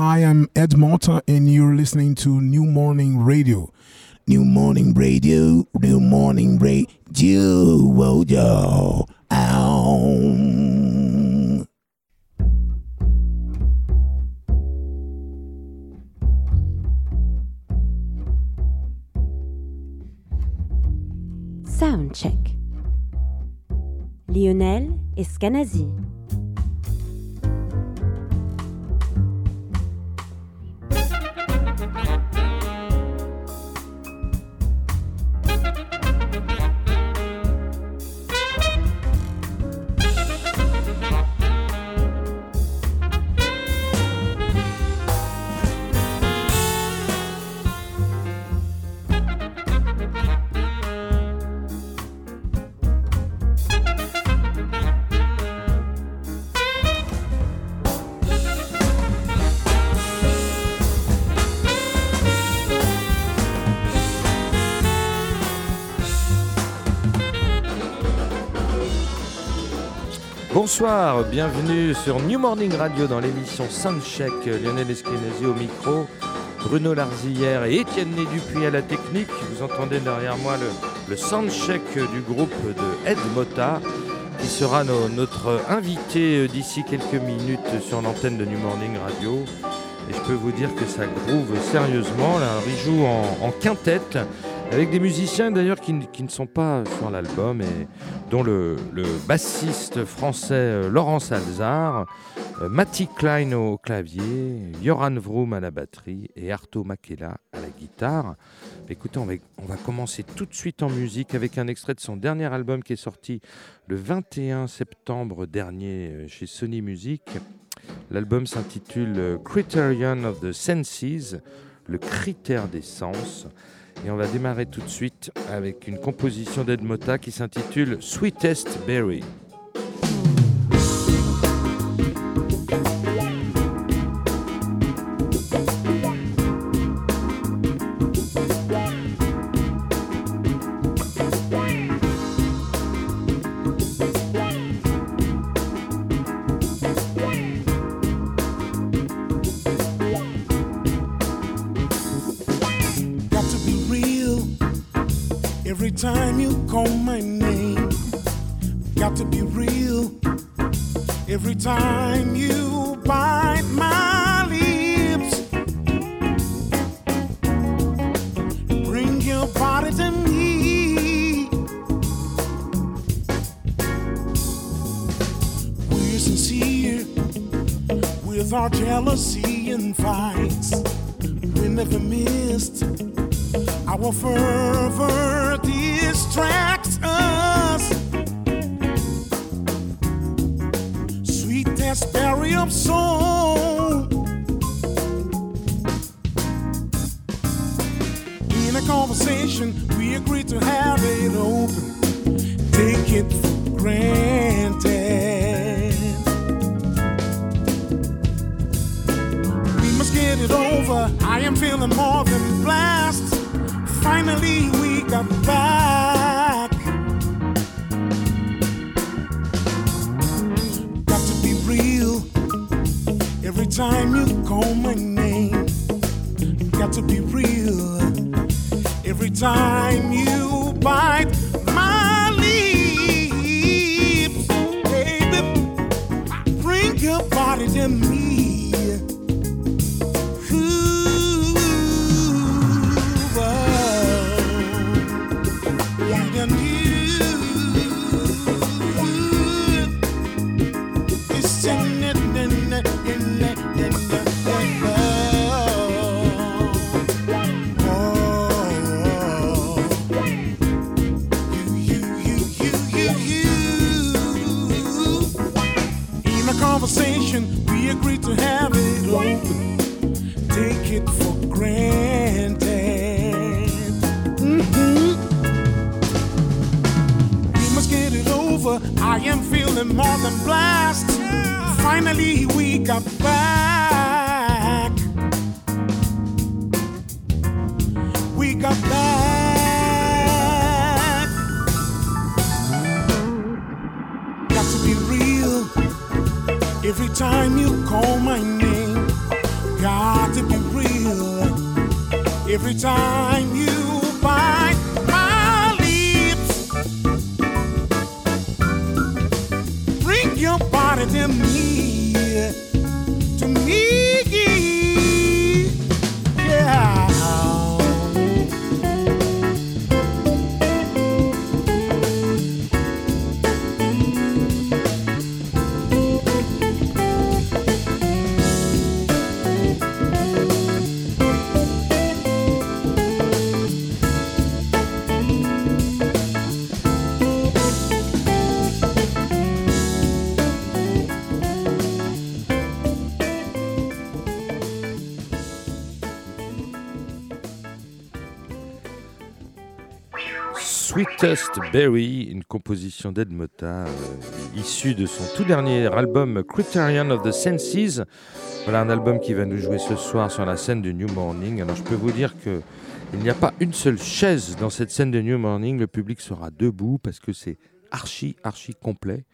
Hi, I'm Ed Motta, and you're listening to New Morning Radio. New Morning Radio, New Morning Radio, yo, ow. Soundcheck. Lionel Eskenazi. Bonsoir, bienvenue sur New Morning Radio dans l'émission Soundcheck. Lionel Eskenazi au micro, Bruno Larzillière et Étienne Né Dupuis à la technique. Vous entendez derrière moi le, le Soundcheck du groupe de Ed Mota qui sera no- notre invité euh, d'ici quelques minutes sur l'antenne de New Morning Radio. Et je peux vous dire que ça groove sérieusement. Là, il joue en, en quintette avec des musiciens d'ailleurs qui, ne sont pas sur l'album et dont le, bassiste français euh, Laurent Salzar, euh, Matti Klein au clavier, Joran Vroom à la batterie et Arto Makela à la guitare. Écoutez, on va, commencer tout de suite en musique avec un extrait de son dernier album qui est sorti le 21 septembre dernier euh, chez Sony Music. L'album s'intitule Criterion of the Senses, le critère des sens. Et on va démarrer tout de suite avec une composition d'Ed Mota qui s'intitule Sweetest Berry. Time conversation, we agreed to have it open. Take it for granted. Mhm. We must get it over. I am feeling more than blessed. Finally, we got back. We got back. Every time you call my name, got to be real. Every time you bite my lips, bring your body to me. Sweetest Berry, une composition d'Ed Mota, euh, issue de son tout dernier album Criterion of the Senses. Voilà un album qui va nous jouer ce soir sur la scène de New Morning. Alors je peux vous dire que il n'y a pas une seule chaise dans cette scène de New Morning. Le public sera debout parce que c'est archi, archi complet.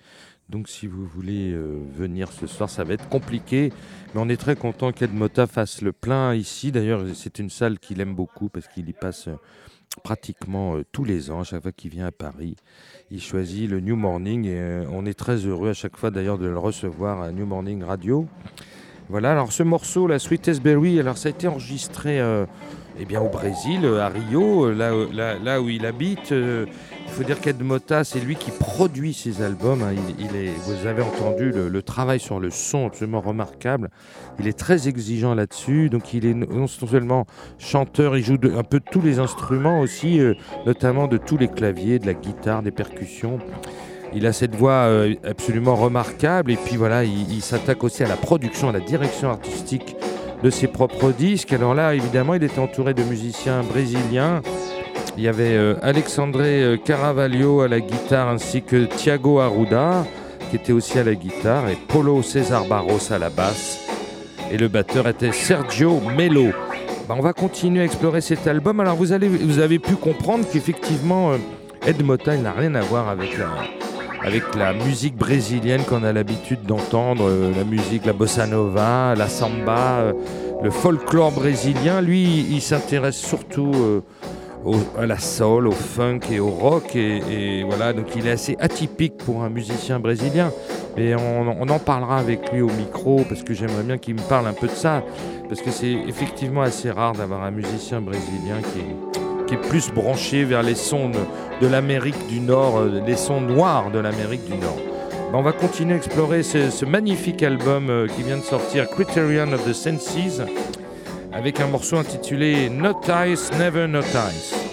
Donc si vous voulez euh, venir ce soir, ça va être compliqué. Mais on est très content qu'Ed Mota fasse le plein ici. D'ailleurs, c'est une salle qu'il aime beaucoup parce qu'il y passe euh, pratiquement euh, tous les ans, à chaque fois qu'il vient à Paris. Il choisit le New Morning et euh, on est très heureux à chaque fois d'ailleurs de le recevoir à New Morning Radio. Voilà, alors ce morceau, la Sweetest Berry, alors ça a été enregistré euh, eh bien, au Brésil, à Rio, là, où il habite. Il faut dire qu'Ed Mota, c'est lui qui produit ses albums. hein. Il, est, vous avez entendu le, travail sur le son absolument remarquable. Il est très exigeant là-dessus. Donc il est non seulement chanteur, il joue un peu tous les instruments aussi, euh, notamment de tous les claviers, de la guitare, des percussions. Il a cette voix euh, absolument remarquable. Et puis voilà, il, il s'attaque aussi à la production, à la direction artistique de ses propres disques. Alors là, évidemment, il était entouré de musiciens brésiliens. Il y avait euh, Alexandre euh, Caravaggio à la guitare ainsi que Thiago Arruda qui était aussi à la guitare et Polo César Barros à la basse. Et le batteur était Sergio Melo. Bah, on va continuer à explorer cet album. Alors vous, avez pu comprendre qu'effectivement euh, Ed Mota il n'a rien à voir avec la, avec la musique brésilienne qu'on a l'habitude d'entendre, euh, la musique, la bossa nova, la samba, euh, le folklore brésilien. Lui, il s'intéresse surtout euh, à la soul, au funk et au rock. Et, voilà, donc il est assez atypique pour un musicien brésilien. Et on, en parlera avec lui au micro parce que j'aimerais bien qu'il me parle un peu de ça. Parce que c'est effectivement assez rare d'avoir un musicien brésilien qui qui est plus branché vers les sons de, l'Amérique du Nord, euh, les sons noirs de l'Amérique du Nord. Ben, on va continuer à explorer ce, magnifique album euh, qui vient de sortir, Criterion of the Senses, avec un morceau intitulé Not Ice, Never Not Ice.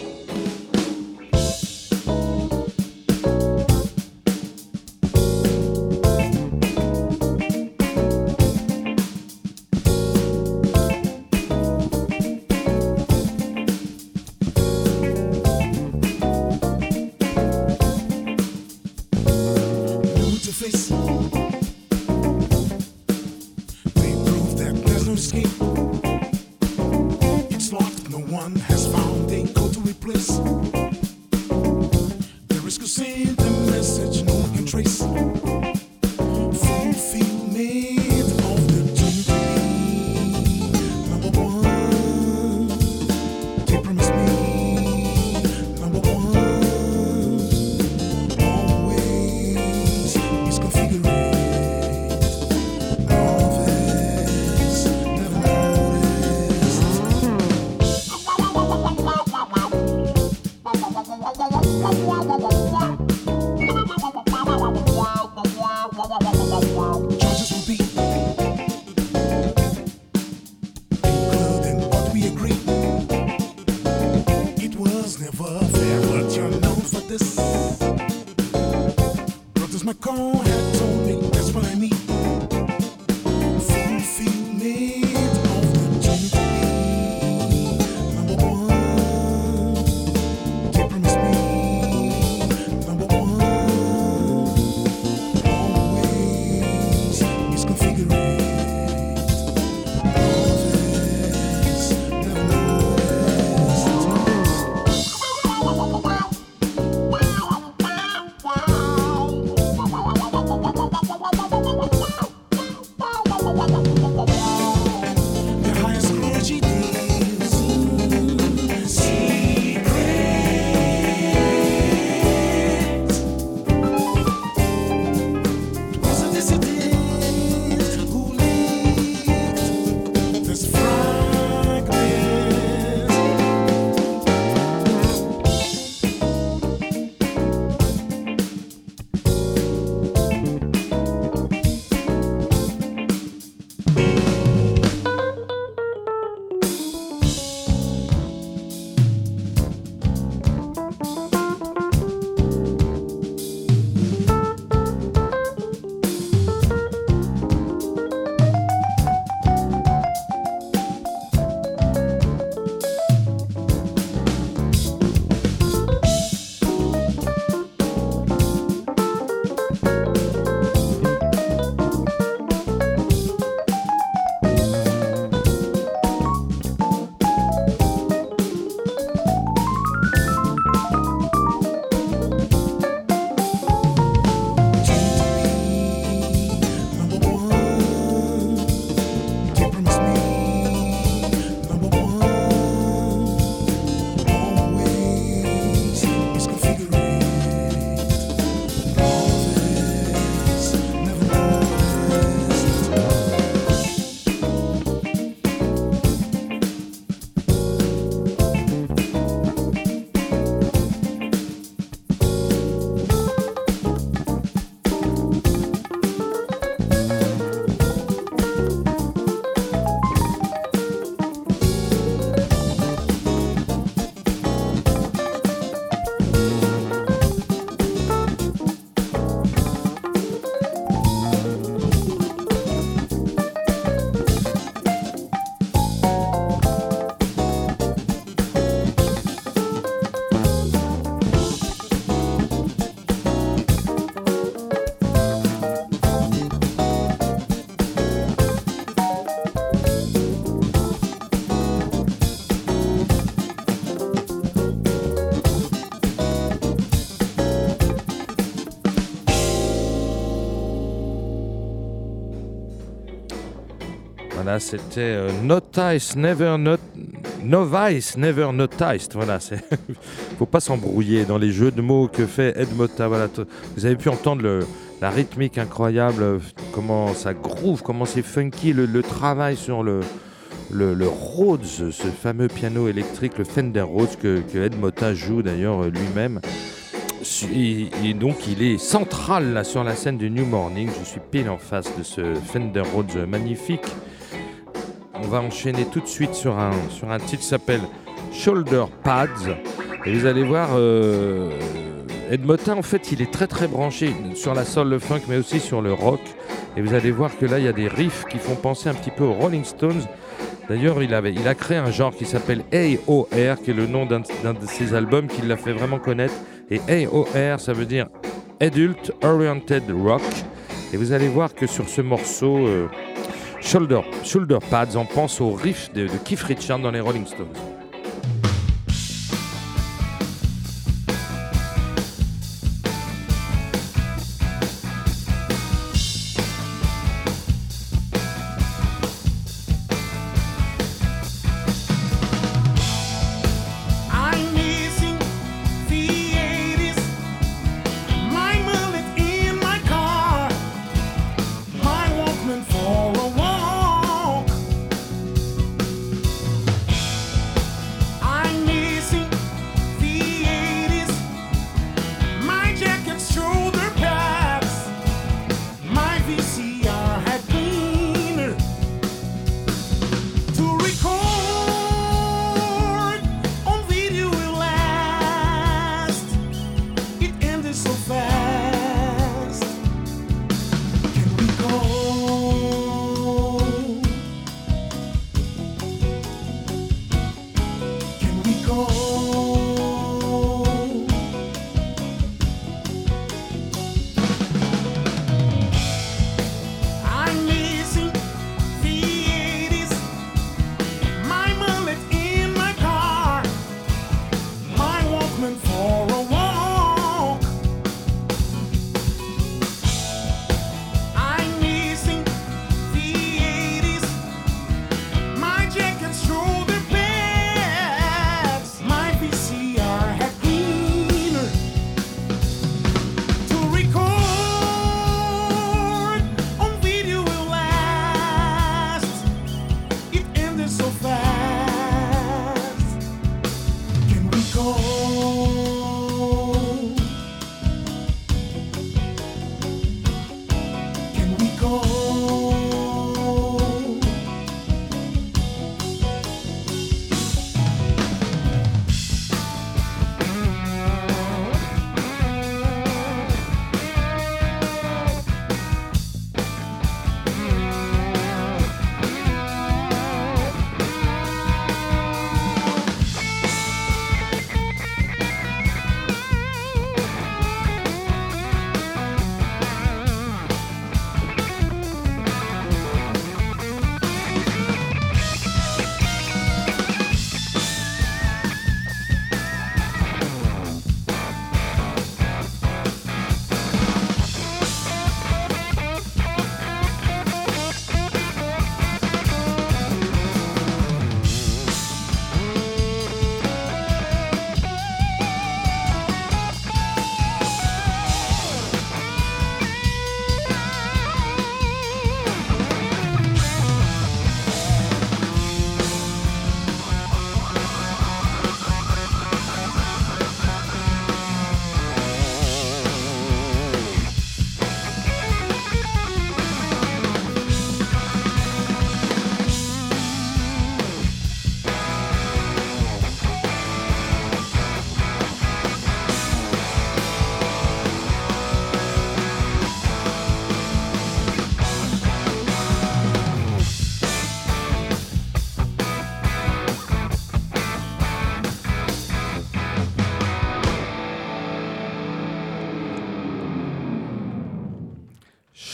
C'était euh, Never not, Novice, Never Noticed. Voilà, c'est faut pas s'embrouiller dans les jeux de mots que fait Ed Motta. Voilà, vous avez pu entendre la rythmique incroyable, euh, comment ça groove, comment c'est funky, le, travail sur le, le, Rhodes, ce fameux piano électrique, le Fender Rhodes que, que Ed joue d'ailleurs euh, lui-même. Et, donc il est central là sur la scène du New Morning. Je suis pile en face de ce Fender Rhodes magnifique. On va enchaîner tout de suite sur un, titre qui s'appelle Shoulder Pads. Et vous allez voir, euh, Ed en fait, il est très très branché sur la soul, le funk, mais aussi sur le rock. Et vous allez voir que là, il y a des riffs qui font penser un petit peu aux Rolling Stones. D'ailleurs, il, a créé un genre qui s'appelle AOR, qui est le nom d'un d'un de ses albums qui l'a fait vraiment connaître. Et AOR, ça veut dire Adult Oriented Rock. Et vous allez voir que sur ce morceau, euh, Shoulder, Shoulder Pads, on pense au riff de, Keith Richards dans les Rolling Stones.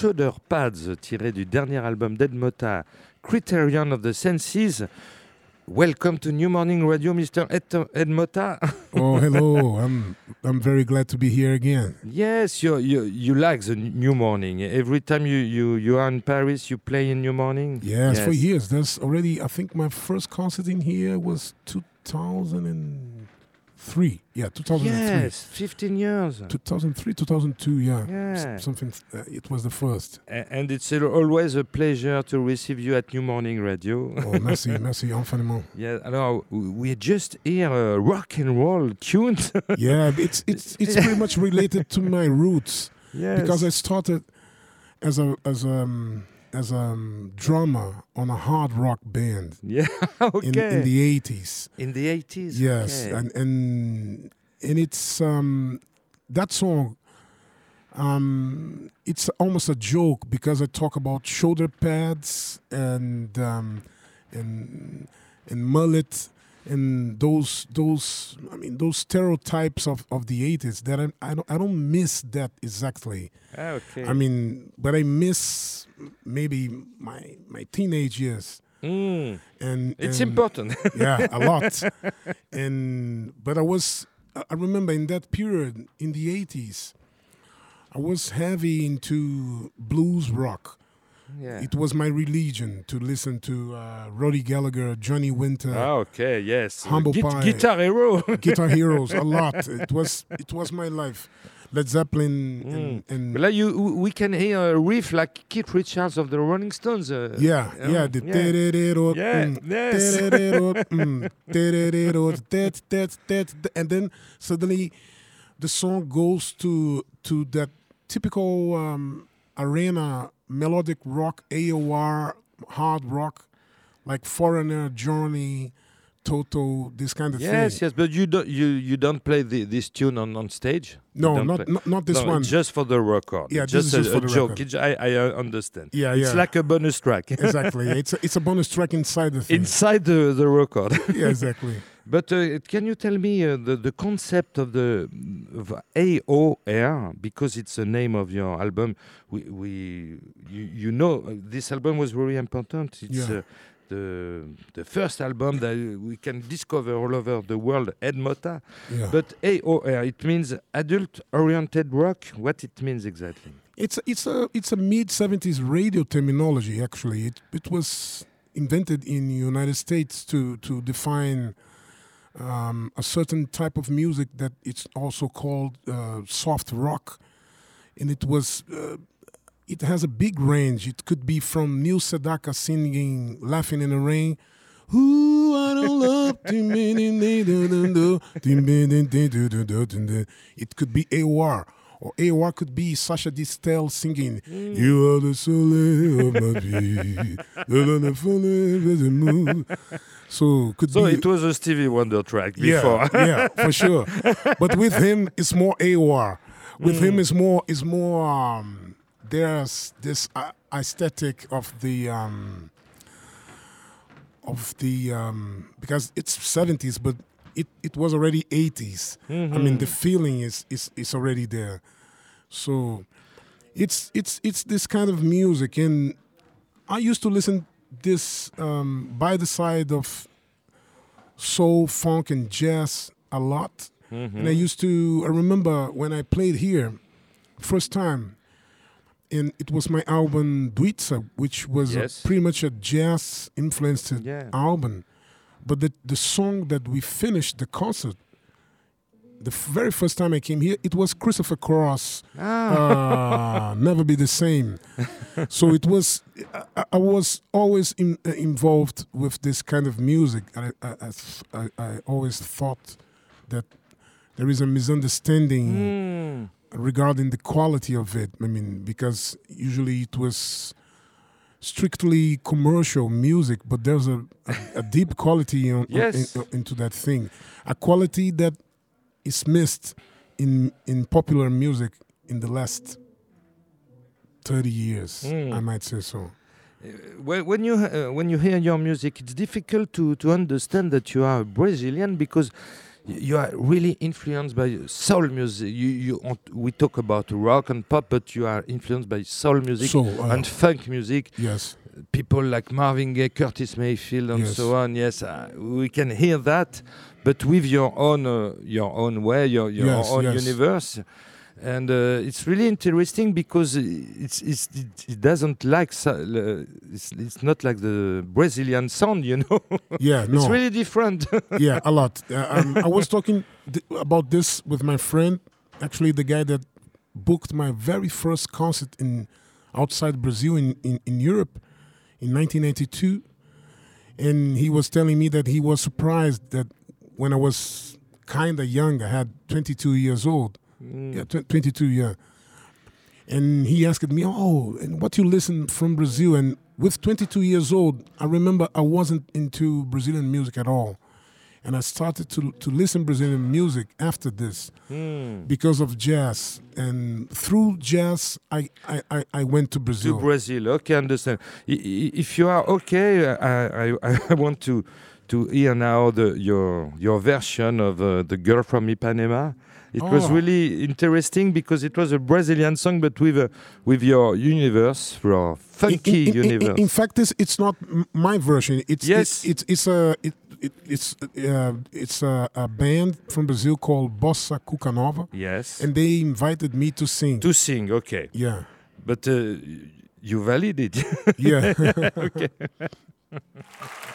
Shoulder Pads, tiré du dernier album d'Ed Motta, Criterion of the Senses. welcome to New Morning Radio, Mr. Ed, Ed oh, hello. I'm I'm very glad to be here again. yes, you you you like the New Morning. Every time you you you are in Paris, you play in New Morning? Yes, for years. There's already. I think my first concert in here was 2003. Yeah, 2003. Yes, 15 years. 2003, 2002. Yeah. Yeah. Something. Uh, it was the first. A- And it's always a pleasure to receive you at New Morning Radio. Oh, merci, merci infiniment. yeah, alors we just hear uh, rock and roll tunes. Yeah, it's it's it's pretty much related to my roots. yes. because I started as a as a um, as a um, drummer on a hard rock band yeah, okay. in, in the eighties. In the 80s. Yes, okay. and and and it's um, that song. Um, it's almost a joke because I talk about shoulder pads and um, and and mullet and those those I mean those stereotypes of, of the eighties that I I don't I don't miss that exactly. Okay. I mean, but I miss maybe my my teenage years, Mm, and it's and- important. yeah, a lot. and but I was I I remember in that period in the eighties, I was heavy into blues rock. Yeah. It was my religion to listen to uh, Rory Gallagher, Johnny Winter, Ah, okay, yes. Humble Gui- Pie. Guitar Hero. Guitar Heroes, a lot. It was it was my life. Led Zeppelin and, and Well, you, we can hear a riff like Keith Richards of the Rolling Stones. Uh, Yeah, Oh, yeah, the yeah. mm, mm, and then suddenly the song goes to to that typical um, arena melodic rock, AOR, hard rock, like Foreigner, Journey, Toto, this kind of Yes, thing. yes, yes, but you don't you, you don't play the, this tune on, on stage. No, not, not not this No, one. just for the record. Yeah, It's this just is a, just for a the joke. record. I, I understand. yeah, yeah. It's like a bonus track exactly. It's a, it's a bonus track inside the thing. inside the, the record. yeah, exactly. But uh, can you tell me uh, the, the concept of the of AOR because it's the name of your album? We, we you, you know uh, this album was very important. It's Yeah. uh, the the first album that we can discover all over the world. Ed Motta. Yeah. But AOR it means adult oriented rock. What it means exactly? It's a, it's a it's a mid '70s radio terminology. Actually, it it was invented in the United States to to define um, a certain type of music that it's also called uh, soft rock, and it was. Uh, it has a big range. It could be from Neil Sedaka singing "Laughing in the Rain," I don't love It could be AOR, or AOR could be Sacha Distel singing You are the soleil of my vie. the forever the moon. So could So be it was a Stevie Wonder track before. yeah, for sure. But with him, it's more AOR. With him, it's more is more. Um, there's this uh, aesthetic of the um, of the um, because it's 70s, but it, it was already 80s. I mean, the feeling is is is already there. So it's it's it's this kind of music, and I used to listen this um, by the side of soul, funk, and jazz a lot. And I used to. I remember when I played here, first time, and it was my album Dwitza, which was Yes. a, pretty much a jazz influenced Yeah. album. But the the song that we finished the concert, the f- very first time I came here, it was Christopher Cross. Ah. Uh, never be the same. so it was. I, I was always in, uh, involved with this kind of music. I, I, I, always thought that there is a misunderstanding Mm. regarding the quality of it. I mean, because usually it was strictly commercial music, but there's a, a, a deep quality on, on- Yes. in- into that thing, a quality that is missed in in popular music in the last thirty years. Mm. I might say so. When when you uh, when you hear your music, it's difficult to, to understand that you are Brazilian because you are really influenced by soul music. You you we talk about rock and pop, but you are influenced by soul music So uh, and funk music. yes, people like Marvin Gaye, Curtis Mayfield, and Yes. so on. Yes, uh, we can hear that, but with your own uh, your own way, your your Yes, own yes. universe. And uh, it's really interesting because it's, it's it, doesn't like it's, it's not like the Brazilian sound, you know. Yeah, no. it's really different. yeah, a lot. Uh, um, I was talking th- about this with my friend, actually the guy that booked my very first concert in outside Brazil in, in, in Europe in 1982, And he was telling me that he was surprised that when I was kind of young, I had 22 years old. Mm. Yeah, tw- 22, yeah. And he asked me, "Oh, and what you listen from Brazil?" And with 22 years old, I remember I wasn't into Brazilian music at all, and I started to to listen Brazilian music after this Hmm. because of jazz. And through jazz, I I, I, went to Brazil. to Brazil. Okay, understand. If you are okay, I, I, I want to to hear now the your your version of uh, the girl from Ipanema. It was Oh. really interesting because it was a Brazilian song, but with a, with your universe, your funky in, in- in- universe. In, fact, it's it's not my version. It's Yes. It's it's, it's a it, it, it's uh, it's a, a band from Brazil called Bossa Cuca Nova, yes, and they invited me to sing. to sing. Okay, yeah, but uh, you valid it. yeah. Olha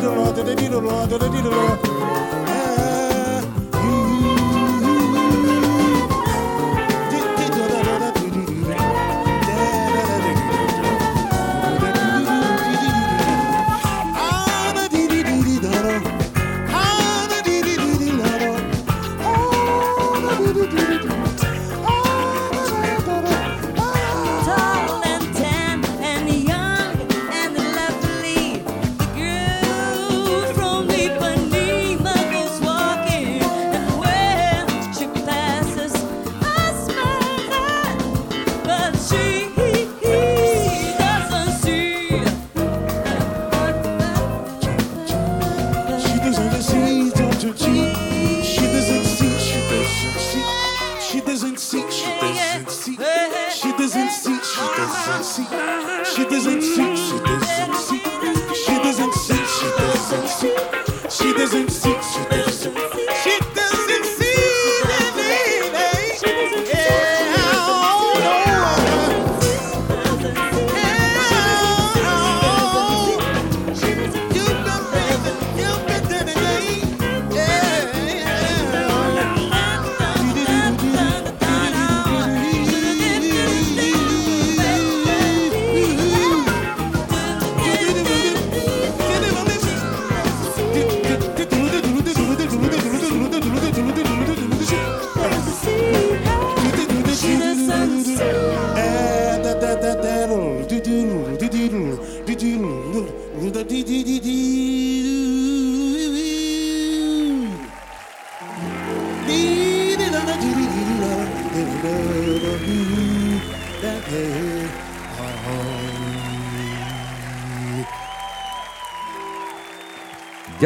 Tall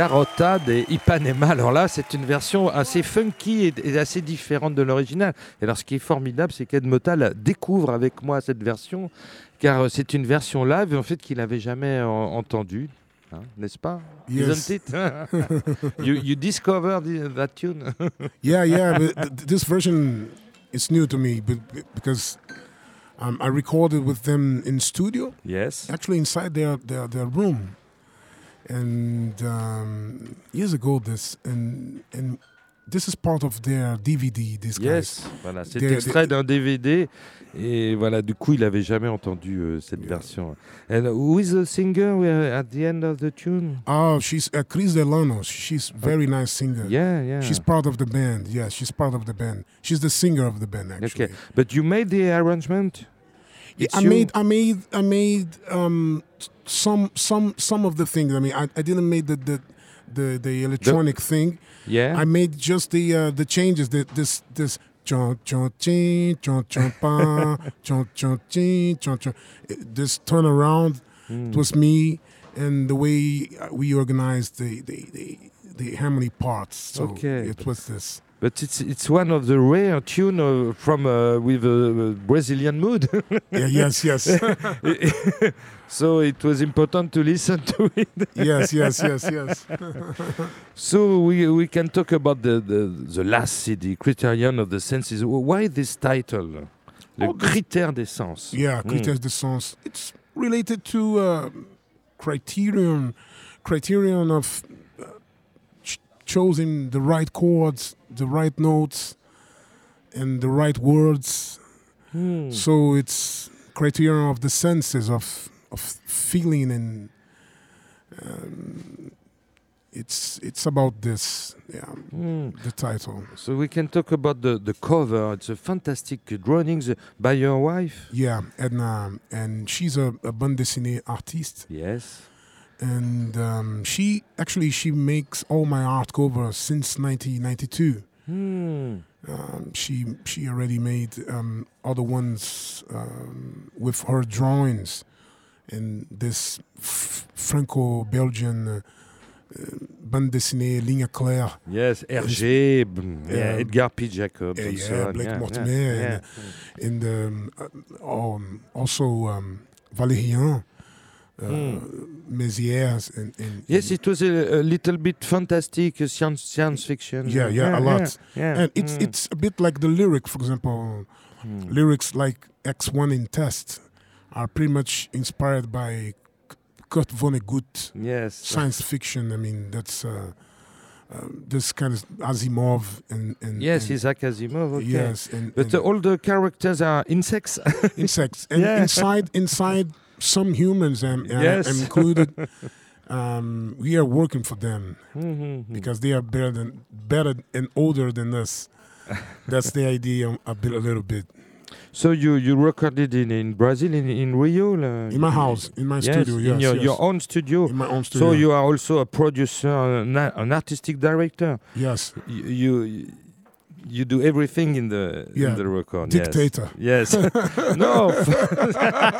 Garota de Ipanema. Alors là, c'est une version assez funky et, assez différente de l'original. Et alors, ce qui est formidable, c'est qu'Ed Motal découvre avec moi cette version, car euh, c'est une version live, en fait, qu'il n'avait jamais en- entendue. Hein, N'est-ce pas Yes. Isn't it? You, you discovered that tune Yeah, yeah. But th- th- this version is new to me, because um, I recorded with them in studio, Yes. actually inside their their, their room, and um, years ago. This and and this is part of their DVD. Guys. Yes, voilà, c'est extrait d'un DVD et voilà, du coup, il avait jamais entendu euh, cette Yeah. version. And who is the singer? At the end of the tune Oh, she's uh, Chris Delano. She's very nice singer. Yeah, yeah. She's part of the band. Yeah, she's part of the band. She's the singer of the band, actually. Okay, but you made the arrangement? Yeah, It's I you? made, I made, I made um, some, some, some of the things. I mean, I, I didn't make the the, the, the electronic thing. Yeah. I made just the uh, the changes. That this this chon chon chin chon chon pa chon chon chin chon chon. It- This turnaround. Mm. It was me and the way we organized the the, the, the harmony parts. So Okay. it was this. But it's it's one of the rare tune uh, from uh, with a Brazilian mood. Yeah, yes, yes, so it was important to listen to it. yes, yes, yes, yes. So we we can talk about the the, the last CD, Criterion of the Senses. Why this title? Le Oh, critère des sens. Yeah, Mm. Critères de Sens. It's related to uh, criterion, criterion of ch- choosing the right chords, the right notes, and the right words. Hmm. So it's criterion of the senses of of feeling and um, it's it's about this. Yeah, Hmm. the title. So we can talk about the, the cover. It's a fantastic drawings by your wife. Yeah, Edna, and she's a, a bande dessinée artiste. Yes. And um, she actually she makes all my art covers since 1992. Hmm. Um, she she already made um, other ones um, with her drawings, and this f- Franco-Belgian uh, uh, bande dessinée Ligne Claire. Yes, Hergé, mm, yeah, Um, Edgar P. Jacob. yeah, and yeah, so. Blake yeah, Mortimer yeah, and- and um, uh, um, also um, Valérian, Mézières, and, and Yes, it was a, a little bit fantastic uh, science, science fiction. Yeah, yeah, a lot. Yeah, and it's mm, it's a bit like the lyric, for example, mm. lyrics like X1 in Test are pretty much inspired by Kurt Vonnegut Yes. science fiction. I mean, that's uh, uh, this kind of Asimov and, and Yes, and, Isaac Asimov. Okay. yes, and, But and uh, all the characters are insects. insects, and Yeah. inside inside some humans, am, am- Yes. included. Um, we are working for them Mhm. because they are better than better and older than us. That's the idea a bit a little bit. So you you recorded in, in Brazil in, in Rio uh, In my house, in my yes, studio, yes, in your, yes. your own studio. in my own studio. So you are also a producer, an, an artistic director. yes, You you, you do everything in the Yeah, in the record. dictator. Yes. no.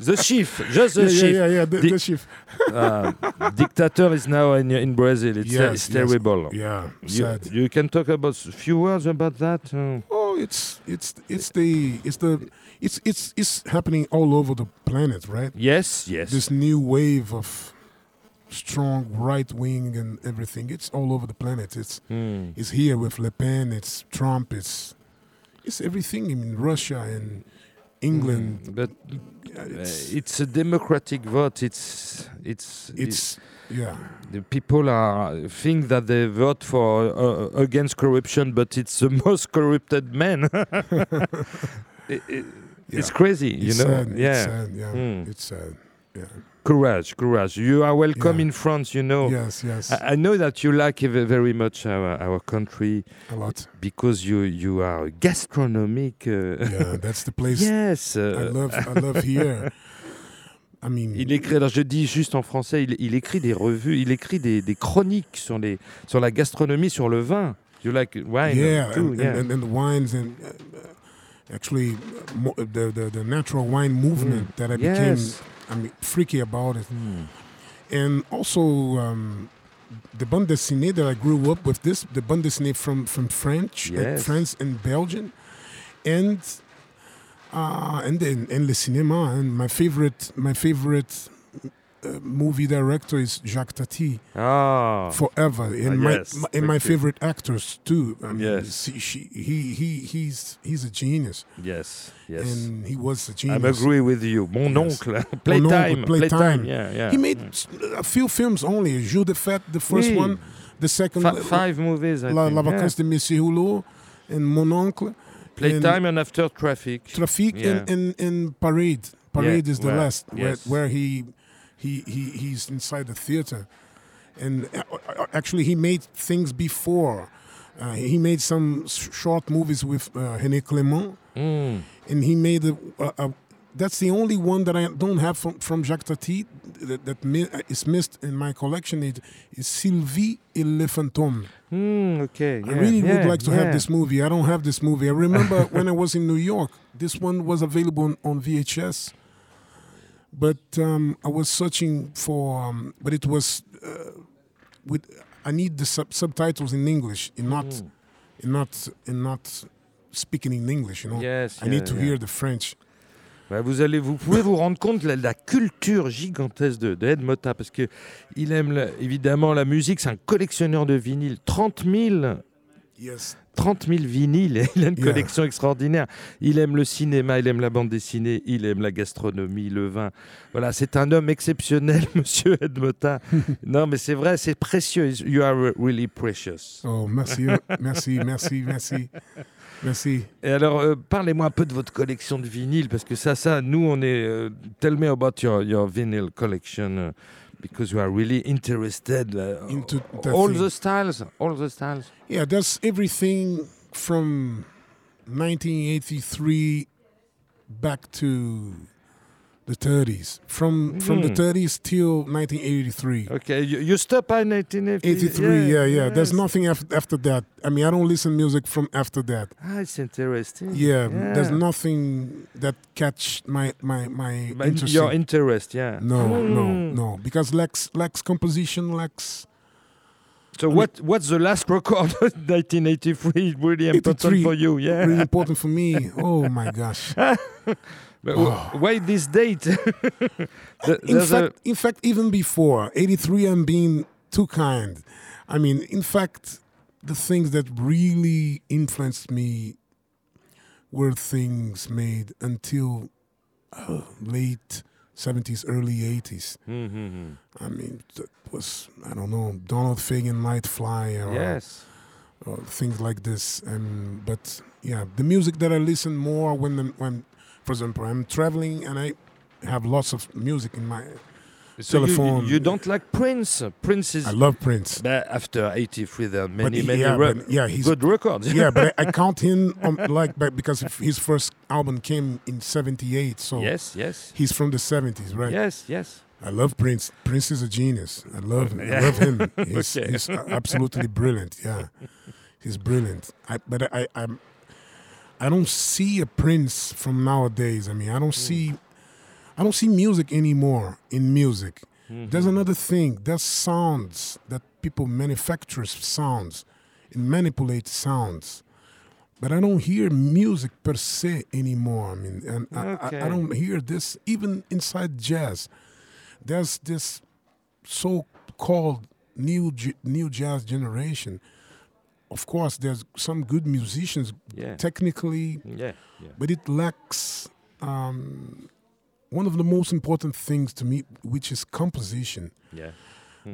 the chief, just the yeah, yeah, chief. yeah, yeah, the, Di- the chief. Uh, dictator is now in in Brazil. It's, uh, Yes, it's yes. terrible. Yeah, You, sad. you can talk about a few words about that. uh, Oh, it's it's it's the it's the it's it's it's happening all over the planet, right? yes, yes. This new wave of strong right wing and everything. It's all over the planet. It's Hmm. it's here with Le Pen. It's Trump. It's it's everything in Russia and England. Mm, but Yeah, uh, it's, it's a democratic vote. It's it's it's yeah. the people are think that they vote for uh, against corruption, but it's the most corrupted man. It- it- It's Yeah. crazy, you It's know. sad, yeah, It's sad, yeah. Mm. It's sad. Yeah. Courage, courage. You are welcome Yeah. in France. You know. Yes, yes. I, I know that you like ve- very much our, our country a lot. because you you are gastronomic. Uh, Yeah, that's the place yes. I uh, love. I love here. I mean, Il écrit, alors je dis juste en français, il, il écrit des revues, il écrit des, des chroniques sur, les, sur la gastronomie, sur le vin. You like wine yeah, too? and, yeah. and, and, and the wines and uh, actually the, the the natural wine movement that I Mm. Yes. became I mean freaky about it, Hmm. and also um, the bande dessinée that I grew up with. This the bande dessinée from from French, uh, France and Belgium, and uh, and then and le cinéma. And my favorite my favorite uh, movie director is Jacques Tati Ah. forever and my, yes, my and my favorite actors too I mean, Yes. see, she, he he he's he's a genius Yes. Yes. and he was a genius I agree with you. Mon Yes. oncle. Playtime. Playtime. Yeah. Yeah. he made Mm. s- a few films only Jour de Fête the first Oui. one the second Fi- five movies. I La, think. La yeah. Vacances de Monsieur Hulot and Mon Oncle Playtime and After Traffic. Trafic Yeah. and, and, and Parade Parade is the where- last where, yes. where he he he he's inside the theater and uh, actually he made things before uh, he made some short movies with uh, René Clément Mm. and he made a, a, a that's the only one that I don't have from, from Jacques Tati that, that mi- uh, is missed in my collection it is Sylvie et le fantôme Mm, okay. I really yeah, would like to yeah. have this movie. I don't have this movie. I remember when I was in New York, this one was available on, on VHS. But um, I was searching for, um, but it was uh, with. I need the sub- subtitles in English, in not, Mm. in not, in not speaking in English. You know, Yes. I yeah, need to yeah. hear the French. Bah, vous allez, vous pouvez vous rendre compte de la, la culture gigantesque de, de Ed Motta parce que il aime la- évidemment la musique. C'est un collectionneur de vinyles. 30 000, Yes. 30 000 vinyles. Il a une Yeah. collection extraordinaire. Il aime le cinéma, il aime la bande dessinée, il aime la gastronomie, le vin. Voilà, c'est un homme exceptionnel, Monsieur Ed Motta. non, mais c'est vrai, c'est précieux. You are really precious. Oh, merci, merci, merci, merci, merci. Et alors, euh, parlez-moi un peu de votre collection de vinyles, parce que ça, ça, nous, on est. euh, tell me about your, your vinyl collection, uh, because you are really interested. uh, Into all thing. the styles, all the styles. Yeah, that's everything from 1983 back to the 30s. From from the Mhm. 30s till 1983. Okay, you, you stop by 1983. 83, yeah, yeah. There's nothing af- after that. I mean, I don't listen music from after that. Ah, it's interesting. Yeah, there's nothing that catch my my my But interest. your interest, yeah. no, no, Mm. no, because lacks lacks composition, lacks So what what's the last record? 1983 really important for you, yeah. really important for me. Oh my gosh. But wh- why this date? The- in fact, in fact, even before '83, I'm being too kind. I mean, in fact, the things that really influenced me were things made until uh, late '70s, early '80s. Mhm. I mean, that was I don't know Donald Fagen, Nightfly, or, Yes. or things like this. And but yeah, the music that I listen more when the, when, for example, I'm traveling and I have lots of music in my So you- Telephone. You, don't like Prince? Prince is I love Prince. But after 83, there are many, he- many yeah, re- yeah, he's good records. yeah, but I, I count him on, like but because his first album came in '78, so yes, yes, he's from the '70s, right? yes, yes. I love Prince. Prince is a genius. I love him. I love him. He's, Okay. he's absolutely brilliant. Yeah, he's brilliant. I, but I, I'm, I don't see a Prince from nowadays. I mean, I don't see, I don't see music anymore in music. Mm-hmm. There's another thing. There's sounds that people manufacture sounds and manipulate sounds. But I don't hear music per se anymore. I mean, and I, I, I don't hear this even inside jazz. There's this so-called new new jazz generation. Of course, there's some good musicians Yeah, technically, yeah, yeah. but it lacks um, one of the most important things to me, which is composition. yeah.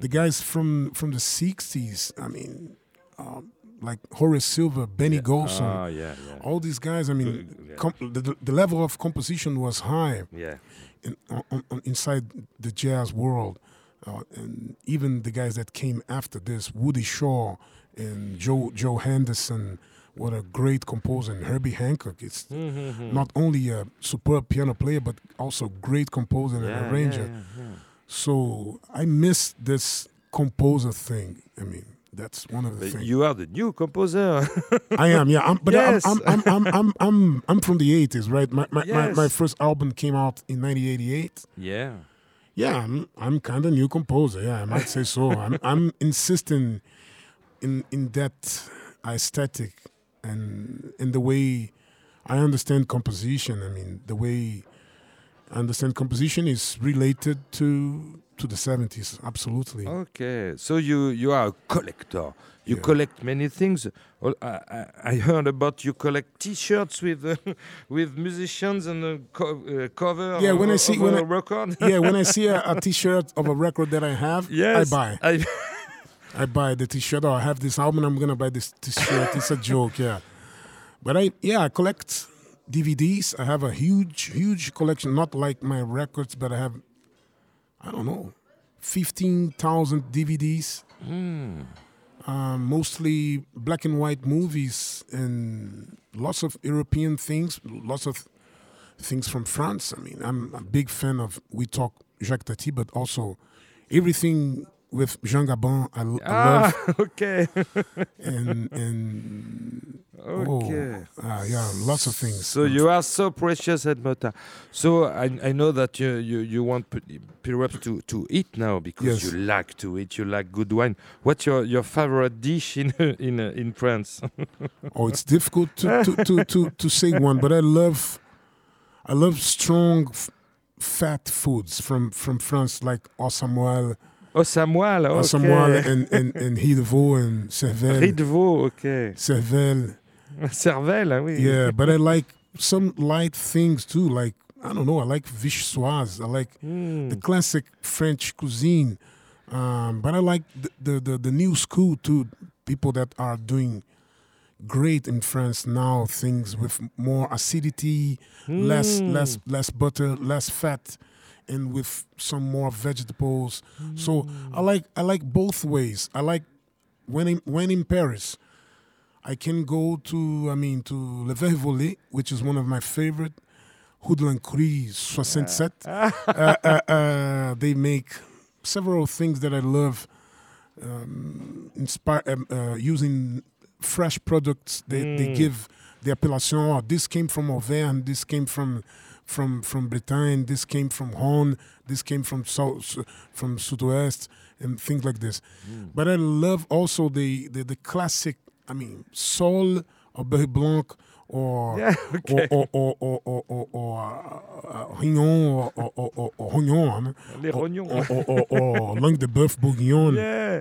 The guys from from the '60s, I mean, um, like Horace Silver, Benny Golson, Ah, yeah, yeah. all these guys. I mean, yeah. the- the level of composition was high Yeah, in, on, on, inside the jazz world, uh, and even the guys that came after this, Woody Shaw and Joe Joe Henderson, what a great composer, and Herbie Hancock. It's Mhm. not only a superb piano player, but also great composer and yeah, arranger. yeah, yeah. So I miss this composer thing. I mean, That's one of the But things. you are the new composer. I am, yeah. I'm, but Yes. I'm, I'm, I'm, I'm, I'm, I'm, I'm from the 80s, right? My, my, my, my first album came out in 1988. yeah. Yeah, I'm, I'm kind of new composer. Yeah, I might say so. I'm, I'm insisting in, in that aesthetic and in the way I understand composition. I mean, the way I understand composition is related to to the 70s. Absolutely. Okay, so you you are a collector. You Yeah. collect many things. Well, I, I, heard about you collect T-shirts with uh, with musicians and a co- uh, cover. Yeah, of, when I see- when I- record. yeah, when I see a, a T-shirt of a record that I have, yes, I buy. I, I buy the T-shirt. Or I have this album. I'm gonna buy this T-shirt. it's a joke, yeah. But I, yeah, I collect DVDs. I have a huge, huge collection. Not like my records, but I have, I don't know, fifteen thousand DVDs. Um, mostly black and white movies and lots of European things. Lots of things from France. I mean, I'm a big fan of. We talk Jacques Tati, but also everything with Jean Gabin. I, I love ah, okay, and and okay. oh, uh, yeah, lots of things. So you are so precious, Ed Motta. So I, I know that you you, you want perhaps to, to eat now because Yes. you like to eat. You like good wine. What's your, your favorite dish in in uh, in France? oh, it's difficult to, to, to, to, to say one, but I love I love strong fat foods from from France like osamuel Samuel, oh, Samuel. au Okay. Samuel and and and Ris de Veau and Cervelle, Ris de veau, okay. Cervelle. Cervelle, ah oui. Yeah, but I like some light things too. Like I don't know, I like vichyssoise. I like Mm. the classic French cuisine. Um, but I like the, the, the, the new school too. People that are doing great in France now. Things with more acidity, less Mm. less less butter, less fat, and with some more vegetables. So I like I like both ways. I like when in, when in Paris. I can go to, I mean, to Le Volé, which is one of my favorite. Houdlan Cru 67. uh, uh, uh, they make several things that I love. Um, inspire, um, uh, using fresh products. They, they Mm. give the appellation. Oh, this came from Auvergne. This came from from from Bretagne. This came from Rhône. This came from south from Sud-Ouest and things like this. But I love also the, the the classic. I mean, Sol or Beurre Blanc or Yeah, okay. or or or or or, or uh, uh, Rignon or or or, or, or Rognon, hein, Les or, rognons. or, or, or, or langue de bœuf bourguignon. Yeah.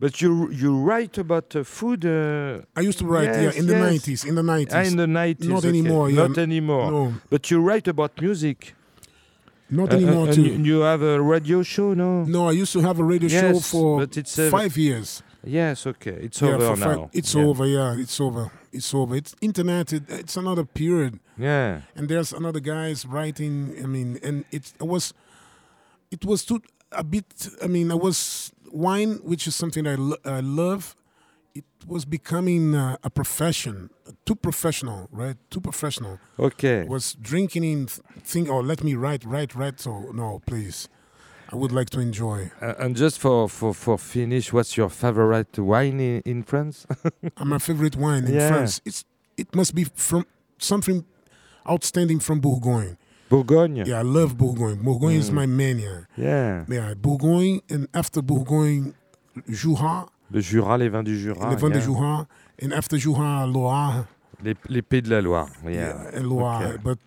But you you write about uh, food uh, I used to write, Yes, yeah, in the nineties, in the nineties. ah, in the 90s. Not okay. anymore, yeah. Not anymore. no, But you write about music. not Uh, anymore uh, and too. you, have a radio show, no? no, I used to have a radio show for but it's, uh, five years. Yes, okay. It's yeah, over five- now. It's yeah. over. Yeah, it's over. It's over. It's internet. It, it's another period. Yeah. and there's another guys writing i mean and it, it was it was too a bit i mean i was wine which is something i, lo- I love it was becoming uh, a profession too professional right too professional Okay. was drinking in th- think oh let me write write write so no please i would like to enjoy Uh, and just for, for, for finish, what's your favorite wine in, in France? my favorite wine in Yeah. france it's it must be from something outstanding from bourgogne Bourgogne? yeah i love bourgogne bourgogne is Mm. my mania Yeah. Yeah, Bourgogne, and after Bourgogne, Jura, Le Jura, les vins du Jura. le vin de yeah. Jura, and after Jura, Loire, Les, les Pays de la Loire. Yeah. Loire, Okay. but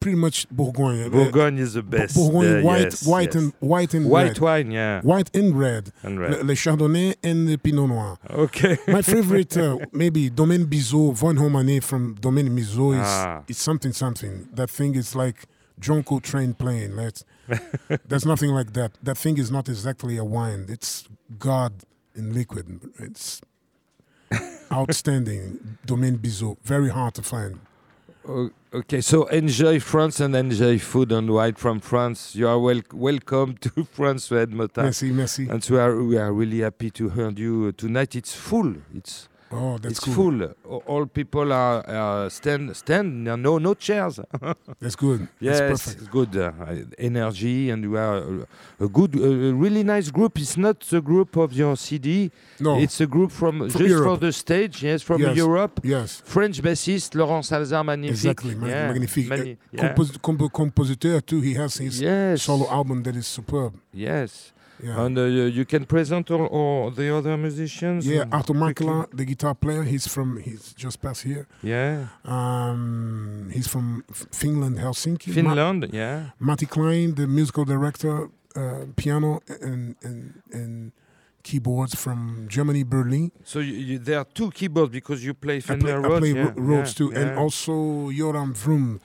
pretty much Bourgogne. Bourgogne is the best. Bourgogne, uh, white, yes, white yes. and white and white red, wine, yeah. white and red, And Le, red. le Chardonnay and the Pinot Noir. Okay. My favorite, uh, maybe Domaine Bizot, Von Homanet from Domaine Bizot is Ah. it's something something. That thing is like John Coltrane playing. Let's, there's nothing like that. That thing is not exactly a wine. It's God in liquid. It's outstanding. Domaine Bizot, very hard to find. Okay, so enjoy France and enjoy food and wine from France. You are wel- welcome to France, Ed Motta. Merci, merci. And we are, we are really happy to hear you tonight. It's full. It's Oh, that's it's cool. full. All people are, are stand stand. No no chairs. That's good. yes, That's perfect. it's good uh, energy, and we are a, a good, a really nice group. It's not the group of your CD. No. It's a group from, From just for the stage. Yes, from Yes. Europe. yes. French bassist Laurent Salzard, magnifique. Exactly. mag- Yeah, Magnifique. Uh, mani- yeah. compos- compo- compositeur too. He has his yes, solo album that is superb. yes. Yeah. And uh, you can present all, all the other musicians. yeah, Arthur? Makela, the guitar player, he's from he's just past here. Yeah, Um, he's from Finland, Helsinki. Ma- Finland. yeah. Matti Klein, the musical director, uh, piano and, and and keyboards from Germany, Berlin. So you, you, there are two keyboards because you play I play, I Rhodes. play yeah, Rhodes yeah, too, and also Joram Vroom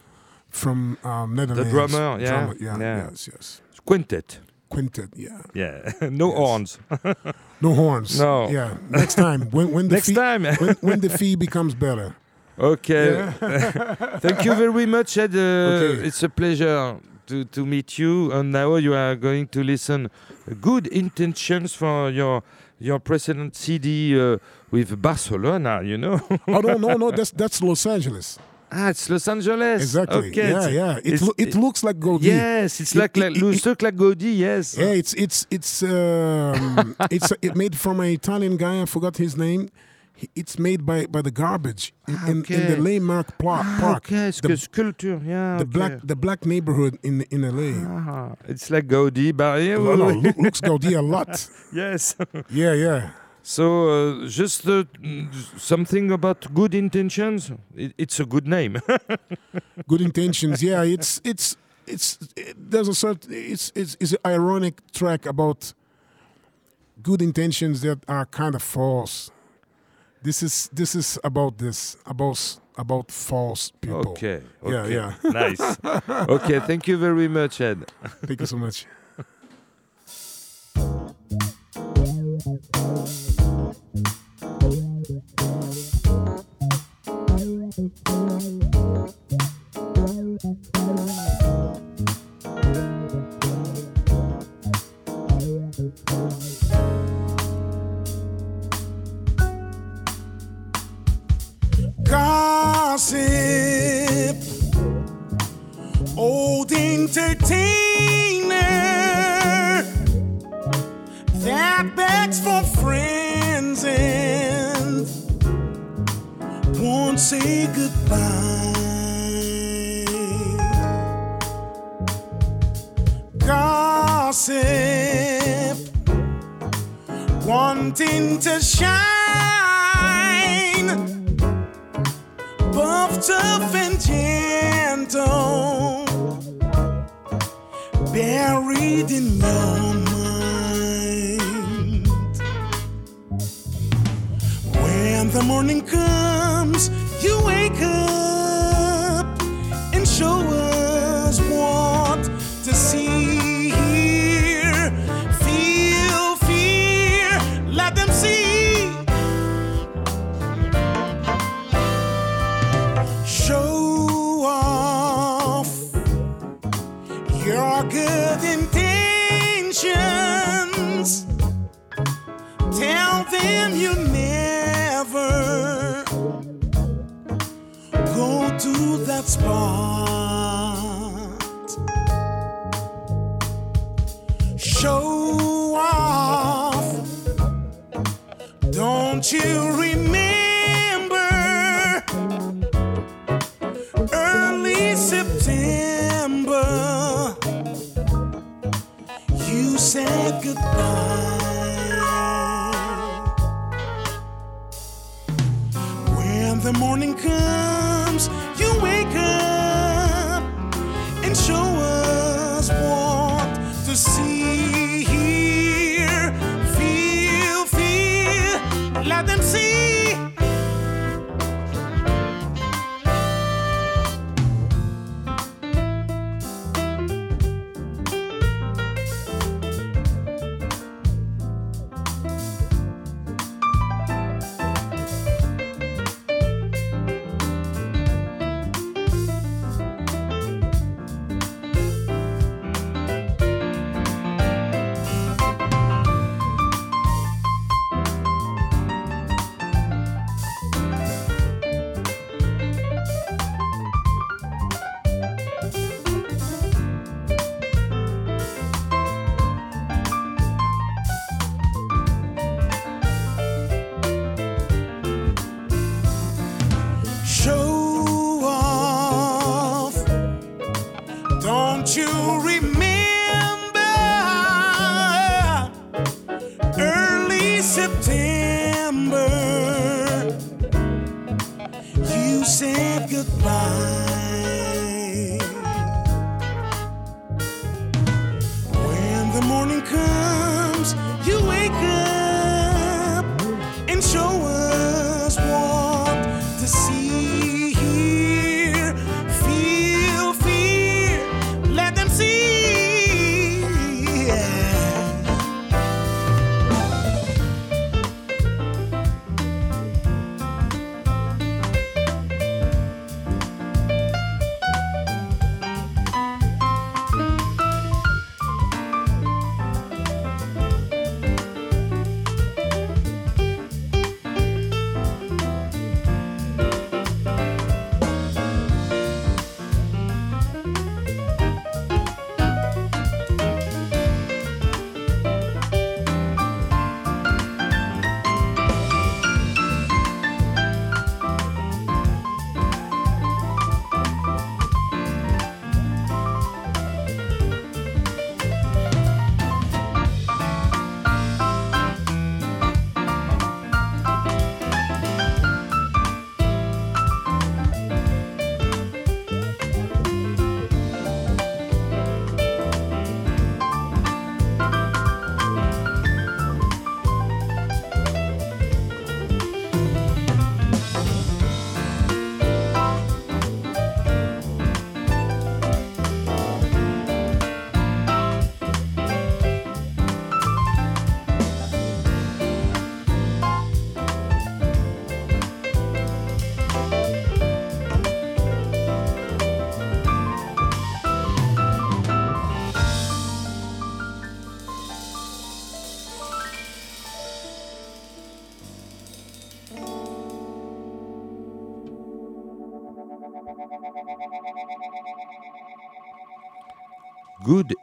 from um, Netherlands. drummer, yeah, Drummer, yeah, yeah. yes, yes. quintet. Quintet, yeah. Yeah, no Yes. horns. No horns. No. Yeah. Next time, when when the Next fee, time. when, when the fee becomes better. okay. Thank you very much, Ed. Uh, Okay. It's a pleasure to, to meet you. And now you are going to listen good intentions for your your precedent CD uh, with Barcelona. You know. Oh no, no, no. That's that's Los Angeles. Ah, it's Los Angeles. Exactly. Okay. Yeah, it's- yeah. It lo- it looks like Goldie. Yes, it's It- like, it- like it- looks like Gaudi. Yes. Yeah, it's it's it's um, it's it made from an Italian guy. I forgot his name. It's made by by the garbage in, in, in the Landmark Ah, Park, okay, it's the- que sculpture. Yeah. the okay. black the black neighborhood in in LA. Ah, it's like Gaudi, but yeah, No, no, we- we- look, looks Gaudi a lot. yes. Yeah, yeah. So uh, just uh, something about good intentions. It, it's a good name. Good intentions. Yeah, it's it's it's it, there's a certain it's it's it's an ironic track about good intentions that are kind of false. This is this is about this about about false people. okay. Yeah, yeah. nice. okay. Thank you very much, Ed. Thank you so much. Gossip, old entertainer say goodbye. Gossip, wanting to shine buff, tough, and gentle, buried in your mind. When the morning comes, you wake up to that September? You said goodbye.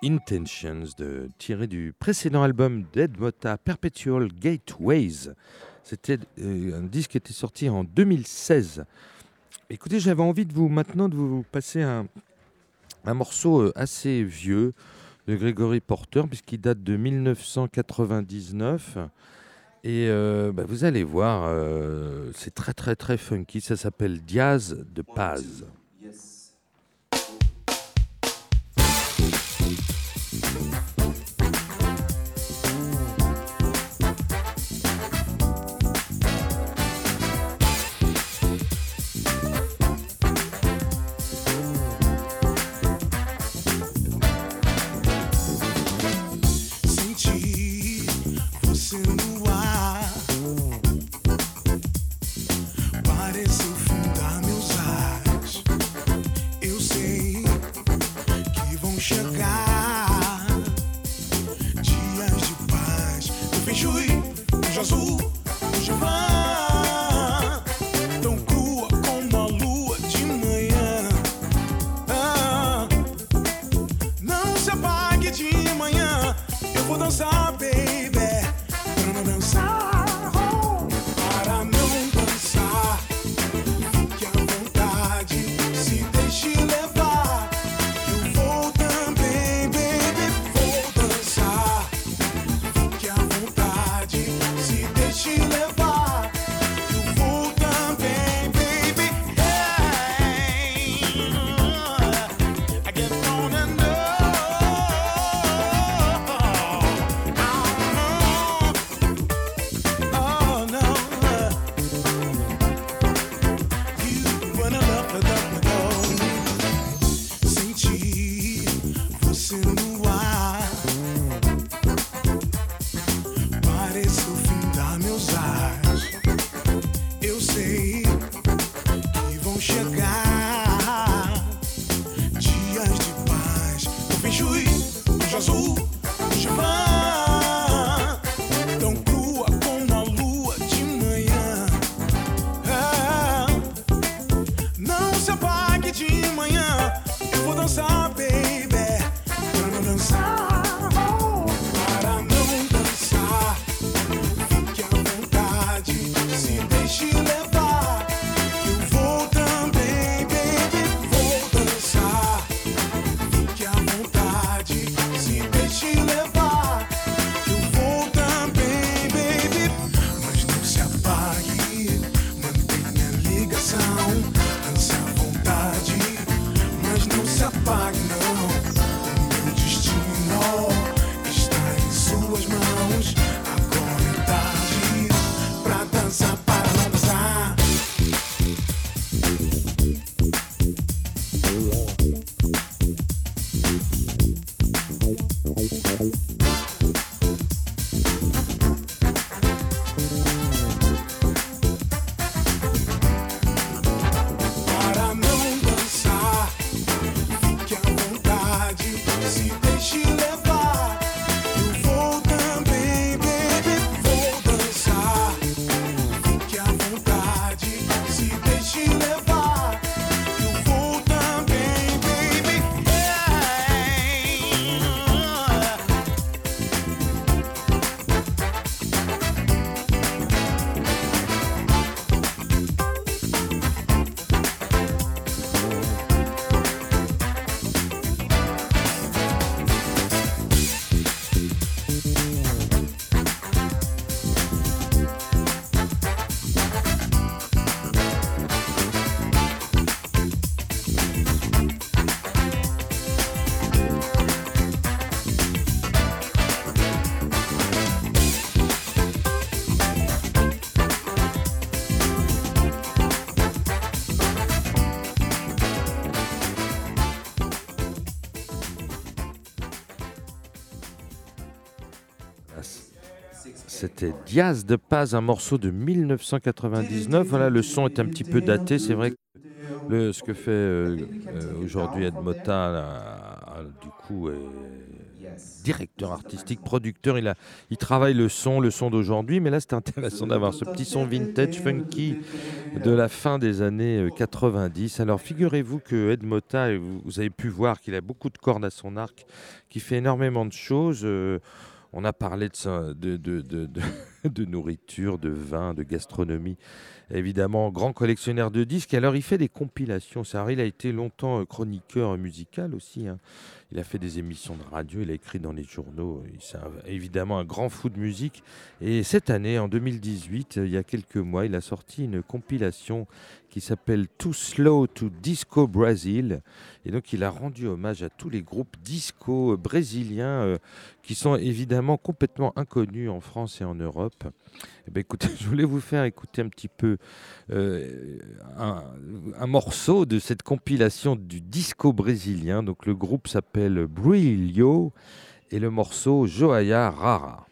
Intentions, de, tiré du précédent album d'Ed Motta, Perpetual Gateways. C'était euh, un disque qui était sorti en 2016. Écoutez, j'avais envie de vous maintenant de vous passer un, morceau euh, assez vieux de Gregory Porter, puisqu'il date de 1999. Et euh, bah, vous allez voir, c'est très très très funky. Ça s'appelle Diaz de Paz. azul. C'était Diaz de Paz, un morceau de 1999. Voilà, le son est un petit peu daté. C'est vrai que ce que fait euh, euh, aujourd'hui Ed Motta, là, a- du coup, est directeur artistique, producteur. Il, travaille le son, le son d'aujourd'hui. Mais là, c'est intéressant d'avoir ce petit son vintage, funky de la fin des années euh, 90. Alors, figurez-vous que Ed Motta, et vous, avez pu voir qu'il a beaucoup de cordes à son arc, qui fait énormément de choses. euh, on a parlé de, ça- de, de, de, de- de nourriture, de vin, de gastronomie. Évidemment, grand collectionneur de disques. Alors, il fait des compilations. Ça, il a été longtemps euh, chroniqueur musical aussi. hein. Il a fait des émissions de radio, il a écrit dans les journaux. C'est évidemment un grand fou de musique. Et cette année, en 2018, euh, il y a quelques mois, il a sorti une compilation qui s'appelle Too Slow to Disco Brazil. Et donc, il a rendu hommage à tous les groupes disco euh, brésiliens qui sont évidemment complètement inconnus en France et en Europe. Eh ben, écoutez, je voulais vous faire écouter un petit peu euh, un, morceau de cette compilation du disco brésilien. Donc, le groupe s'appelle Brilho et le morceau Joaya Rara.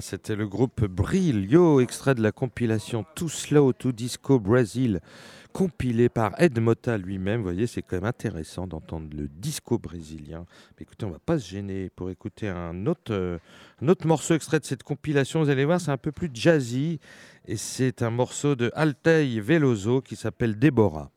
C'était le groupe Brilio, extrait de la compilation Too Slow to Disco Brazil, compilé par Ed Mota lui-même. Vous voyez, c'est quand même intéressant d'entendre le disco brésilien. Mais écoutez, on va pas se gêner pour écouter un autre, euh, un autre morceau extrait de cette compilation. Vous allez voir, c'est un peu plus jazzy. Et c'est un morceau de Altei Veloso qui s'appelle Déborah.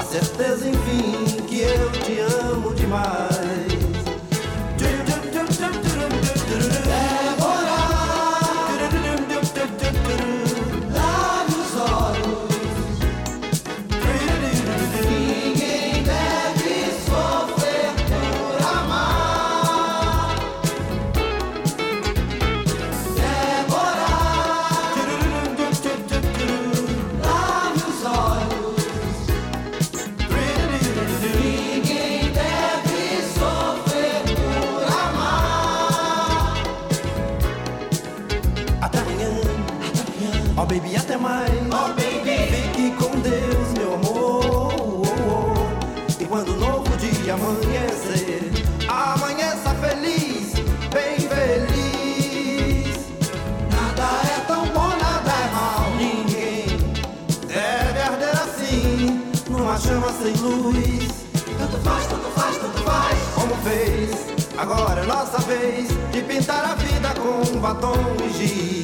A certeza, enfim, que eu te amo demais. Agora é nossa vez de pintar a vida com batom e giz.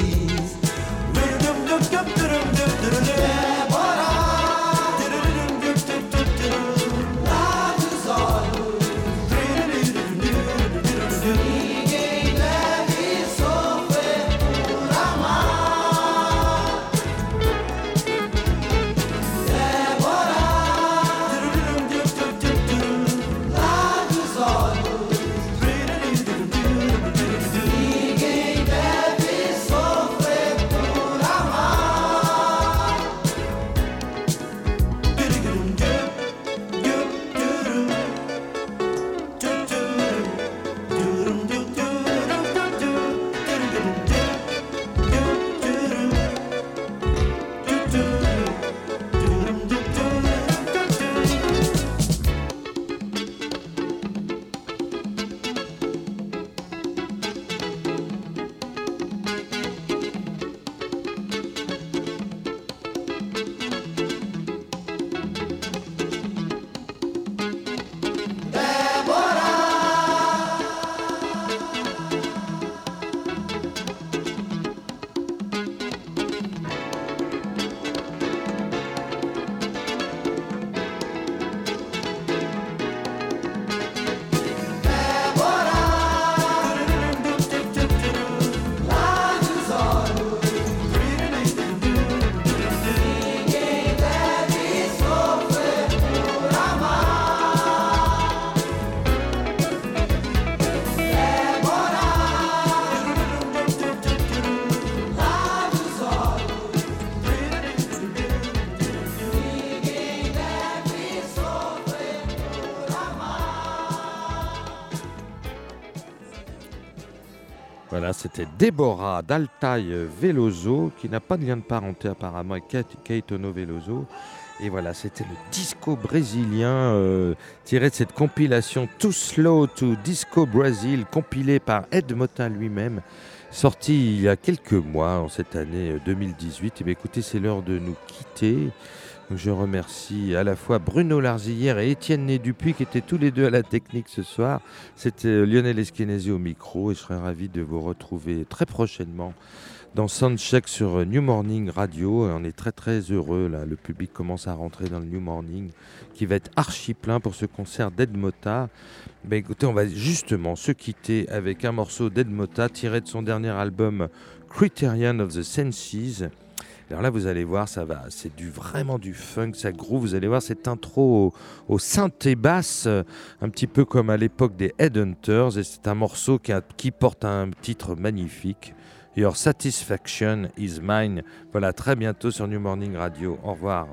Déborah d'Altaï Veloso, qui n'a pas de lien de parenté apparemment avec Caetano Veloso. Et voilà, c'était le disco brésilien euh, tiré de cette compilation Too Slow to Disco Brazil, compilé par Ed Motin lui-même, sorti il y a quelques mois, en cette année euh, 2018. Et bien écoutez, c'est l'heure de nous quitter. Je remercie à la fois Bruno Larzillière et Étienne Né Dupuis qui étaient tous les deux à la technique ce soir. C'était euh, Lionel Eskenazi au micro et je serai ravi de vous retrouver très prochainement dans Soundcheck sur euh, New Morning Radio. On est très très heureux là. Le public commence à rentrer dans le New Morning qui va être archi plein pour ce concert d'Ed Mota. Ben écoutez, on va justement se quitter avec un morceau d'Ed Mota tiré de son dernier album Criterion of the Senses. Alors là, vous allez voir, ça va, c'est du vraiment du funk, ça groove. Vous allez voir cette intro au, au synthé basse, euh, un petit peu comme à l'époque des Headhunters. Et c'est un morceau qui, porte un titre magnifique. Your satisfaction is mine. Voilà, très bientôt sur New Morning Radio. Au revoir.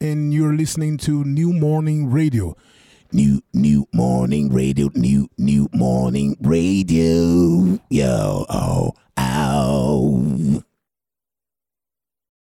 And you're listening to